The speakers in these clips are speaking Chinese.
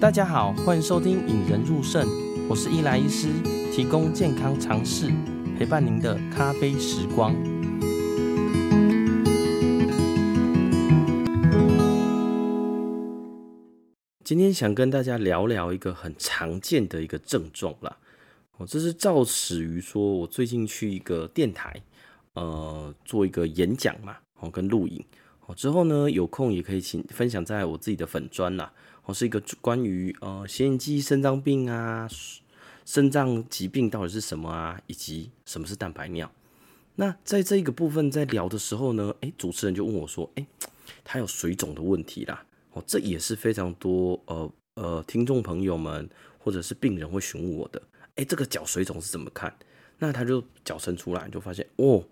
大家好，欢迎收听《引人入胜》，我是伊莱医师，提供健康常识，陪伴您的咖啡时光。今天想跟大家聊聊一个很常见的一个症状啦。哦，这是肇始于说我最近去一个电台，呃，做一个演讲嘛，哦，跟录影。哦，之后呢，有空也可以请分享在我自己的粉专啦。哦，是一个关于呃显影剂肾脏病啊，肾脏疾病到底是什么啊，以及什么是蛋白尿。那在这个部分在聊的时候呢，诶，主持人就问我说，诶，他有水肿的问题啦。哦，这也是非常多呃呃听众朋友们或者是病人会询问我的。诶，这个脚水肿是怎么看？那他就脚伸出来，就发现哦，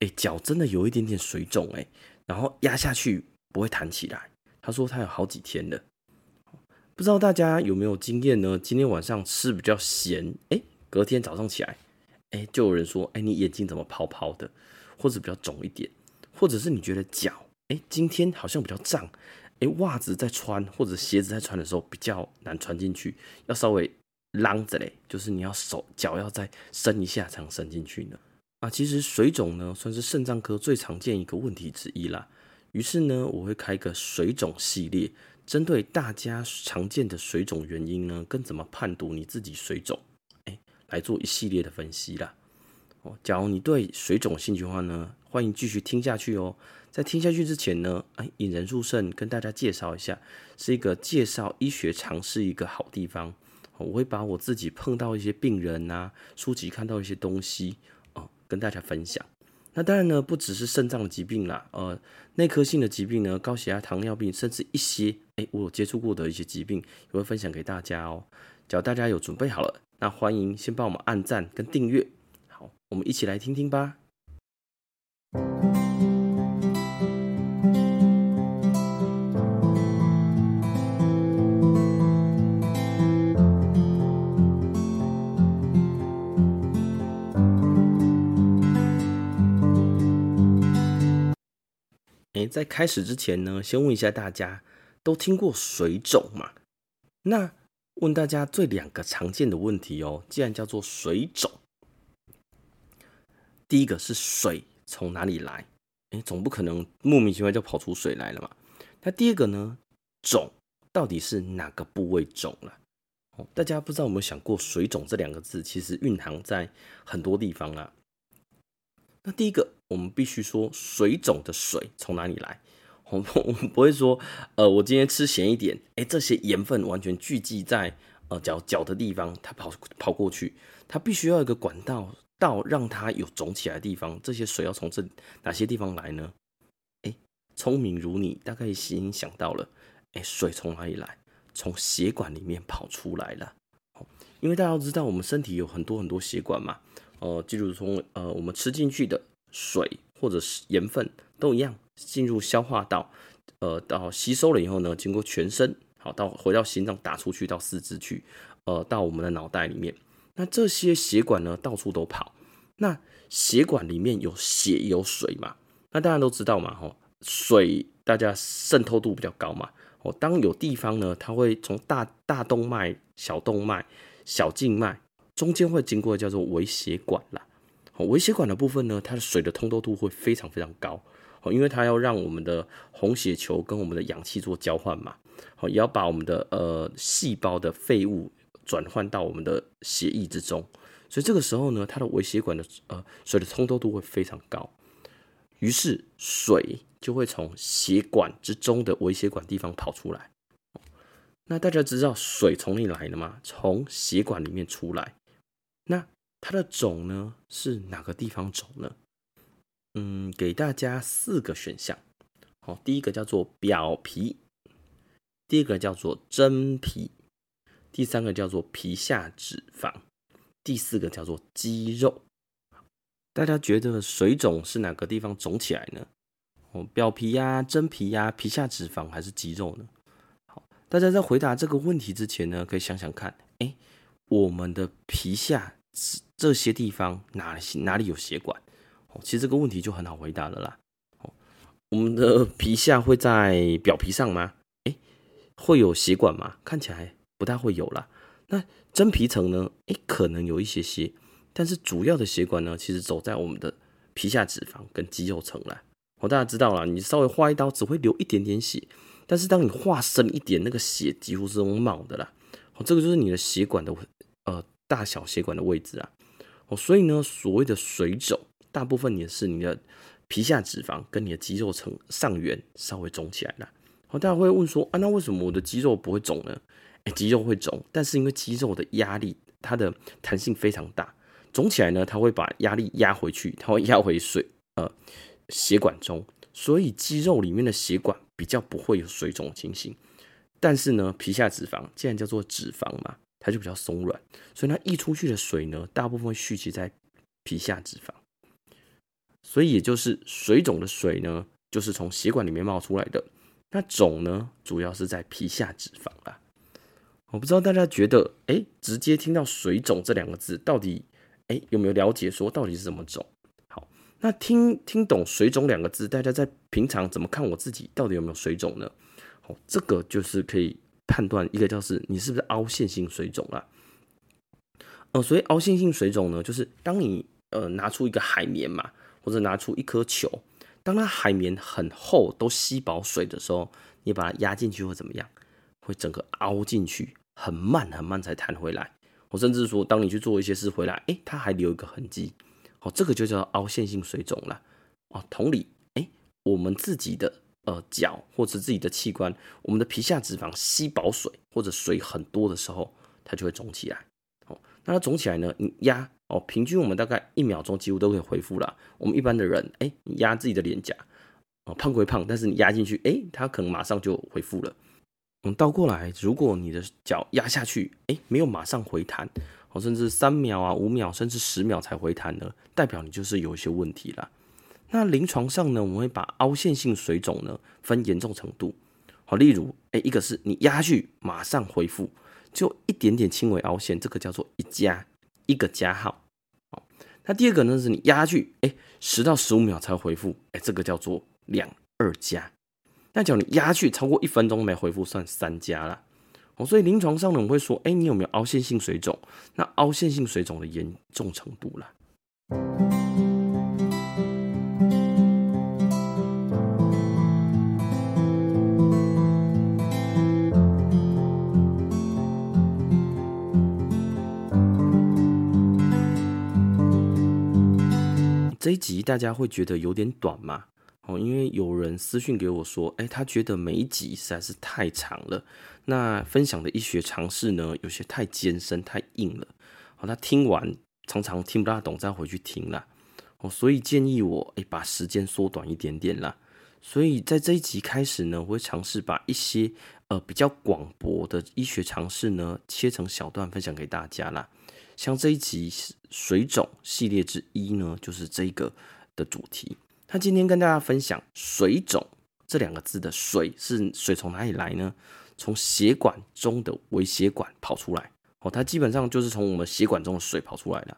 诶，脚真的有一点点水肿，诶，然后压下去不会弹起来。他说他有好几天了。不知道大家有没有经验呢？今天晚上吃比较咸，哎，隔天早上起来，哎，就有人说，哎，你眼睛怎么泡泡的，或者比较肿一点，或者是你觉得脚，哎，今天好像比较胀，哎，袜子在穿或者鞋子在穿的时候比较难穿进去，要稍微啷着嘞，就是你要手脚要再伸一下才能伸进去呢。啊，其实水肿呢算是肾脏科最常见一个问题之一啦。于是呢，我会开个水肿系列。针对大家常见的水肿原因呢，跟怎么判读你自己水肿，哎，来做一系列的分析啦。哦，假如你对水肿兴趣的话呢，欢迎继续听下去哦。在听下去之前呢，哎，引人入胜，跟大家介绍一下，是一个介绍医学常识一个好地方。我会把我自己碰到一些病人啊，书籍看到一些东西哦，跟大家分享。那当然呢，不只是肾脏的疾病啦，呃，内科性的疾病呢，高血压、糖尿病，甚至一些，哎，我有接触过的一些疾病，也会分享给大家哦。只要大家有准备好了，那欢迎先帮我们按赞跟订阅。好，我们一起来听听吧。在开始之前呢，先问一下大家，都听过水肿吗？那问大家最两个常见的问题哦。既然叫做水肿，第一个是水从哪里来？诶，总不可能莫名其妙就跑出水来了嘛。那第二个呢，肿到底是哪个部位肿了？哦，大家不知道有没有想过，水肿这两个字其实蕴含在很多地方啊。那第一个。我们必须说，水肿的水从哪里来？我们 我们不会说，呃，我今天吃咸一点，哎，这些盐分完全聚集在呃脚脚的地方，它跑跑过去，它必须要一个管道到让它有肿起来的地方。这些水要从这哪些地方来呢？哎，聪明如你，大概已经想到了，哎，水从哪里来？从血管里面跑出来了。因为大家都知道，我们身体有很多很多血管嘛，呃，记住从呃我们吃进去的。水或者是盐分都一样进入消化道，呃，到吸收了以后呢，经过全身，好到回到心脏打出去到四肢去，呃，到我们的脑袋里面。那这些血管呢，到处都跑。那血管里面有血有水嘛？那大家都知道嘛，吼，水大家渗透度比较高嘛。哦，当有地方呢，它会从大大动脉、小动脉、小静脉中间会经过叫做微血管啦。微血管的部分呢，它的水的通透度会非常非常高，哦，因为它要让我们的红血球跟我们的氧气做交换嘛，好，也要把我们的呃细胞的废物转换到我们的血液之中，所以这个时候呢，它的微血管的呃水的通透度会非常高，于是水就会从血管之中的微血管地方跑出来。那大家知道水从哪里来的吗？从血管里面出来，它的肿呢是哪个地方肿呢？嗯，给大家四个选项。好，第一个叫做表皮，第二个叫做真皮，第三个叫做皮下脂肪，第四个叫做肌肉。大家觉得水肿是哪个地方肿起来呢？哦，表皮呀、真皮呀、皮下脂肪还是肌肉呢？好，大家在回答这个问题之前呢，可以想想看，哎，我们的皮下。这些地方哪哪里有血管？哦，其实这个问题就很好回答了啦。哦，我们的皮下会在表皮上吗？诶，会有血管吗？看起来不太会有啦。那真皮层呢？诶，可能有一些些，但是主要的血管呢，其实走在我们的皮下脂肪跟肌肉层啦。哦，大家知道啦，你稍微划一刀只会流一点点血，但是当你划深一点，那个血几乎是用冒的啦。哦，这个就是你的血管的大小血管的位置啊。哦，所以呢，所谓的水肿，大部分也是你的皮下脂肪跟你的肌肉层上缘稍微肿起来了。好，大家会问说啊，那为什么我的肌肉不会肿呢？哎，肌肉会肿，但是因为肌肉的压力，它的弹性非常大，肿起来呢，它会把压力压回去，它会压回水呃血管中，所以肌肉里面的血管比较不会有水肿情形。但是呢，皮下脂肪既然叫做脂肪嘛。它就比较松软，所以它溢出去的水呢，大部分会蓄积在皮下脂肪，所以也就是水肿的水呢，就是从血管里面冒出来的。那肿呢，主要是在皮下脂肪啦。我不知道大家觉得，哎，直接听到水肿这两个字，到底哎有没有了解说到底是怎么肿？好，那听听懂水肿两个字，大家在平常怎么看我自己，到底有没有水肿呢？好，这个就是可以。判断一个就是你是不是凹陷性水肿了，呃，所以凹陷性水肿呢，就是当你呃拿出一个海绵嘛，或者拿出一颗球，当它海绵很厚都吸饱水的时候，你把它压进去会怎么样？会整个凹进去，很慢很慢才弹回来。我甚至说，当你去做一些事回来，哎，它还留一个痕迹，哦，这个就叫凹陷性水肿了。哦，同理，哎，我们自己的。呃，脚或者自己的器官，我们的皮下脂肪吸饱水或者水很多的时候，它就会肿起来。哦，那它肿起来呢？你压哦，平均我们大概一秒钟几乎都可以恢复了。我们一般的人，哎，你压自己的脸颊，哦，胖归胖，但是你压进去，哎，它可能马上就恢复了。嗯，倒过来，如果你的脚压下去，哎，没有马上回弹，哦，甚至三秒啊、五秒，甚至十秒才回弹呢，代表你就是有一些问题了。那临床上呢，我们会把凹陷性水肿呢分严重程度，好，例如，哎，一个是你压下去马上恢复，就一点点轻微凹陷，这个叫做一加，一个加号，好，那第二个呢是你压下去，哎，十到十五秒才恢复，哎，这个叫做两二加，那叫你压下去超过一分钟没恢复，算三加了，哦，所以临床上呢，我们会说，哎，你有没有凹陷性水肿？那凹陷性水肿的严重程度了。这一集大家会觉得有点短吗？哦，因为有人私讯给我说，哎，他觉得每一集实在是太长了。那分享的医学常识呢，有些太艰深、太硬了。好，他听完常常听不大懂，再回去听啦。哦，所以建议我，哎，把时间缩短一点点啦。所以在这一集开始呢，我会尝试把一些呃比较广博的医学常识呢，切成小段分享给大家啦。像这一集水肿系列之一呢，就是这个的主题。他今天跟大家分享水肿这两个字的水是水从哪里来呢？从血管中的微血管跑出来哦，它基本上就是从我们血管中的水跑出来的。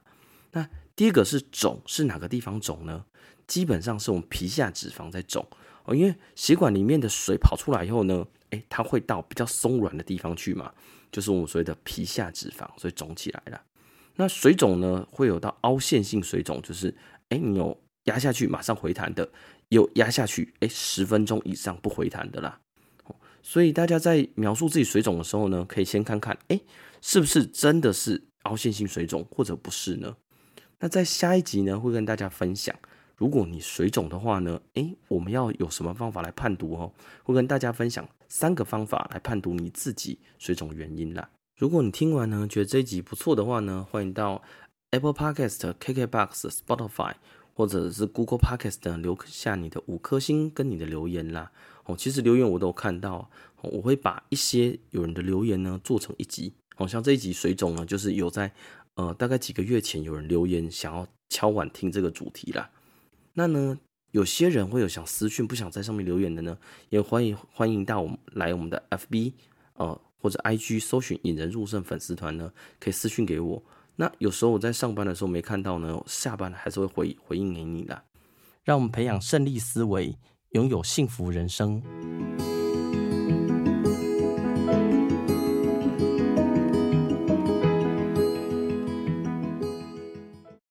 那第二个是肿是哪个地方肿呢？基本上是我们皮下脂肪在肿哦，因为血管里面的水跑出来以后呢，诶，它会到比较松软的地方去嘛，就是我们所谓的皮下脂肪，所以肿起来了。那水肿呢，会有到凹陷性水肿，就是，哎，你有压下去马上回弹的，有压下去，哎，十分钟以上不回弹的啦。所以大家在描述自己水肿的时候呢，可以先看看，哎，是不是真的是凹陷性水肿，或者不是呢？那在下一集呢，会跟大家分享，如果你水肿的话呢，哎，我们要有什么方法来判读哦？会跟大家分享三个方法来判读你自己水肿原因啦。如果你听完呢，觉得这一集不错的话呢，欢迎到 Apple Podcast、KKBox、Spotify 或者是 Google Podcast 留下你的五颗星跟你的留言啦。哦，其实留言我都看到，我会把一些有人的留言呢做成一集。好像这一集水肿呢，就是有在呃大概几个月前有人留言想要敲碗听这个主题啦。那呢，有些人会有想私讯不想在上面留言的呢，也欢迎欢迎到我们来我们的 FB 呃。或者 IG 搜寻引人入胜粉丝团呢，可以私讯给我。那有时候我在上班的时候没看到呢，下班还是会回回应给你的。让我们培养胜利思维，拥有幸福人生。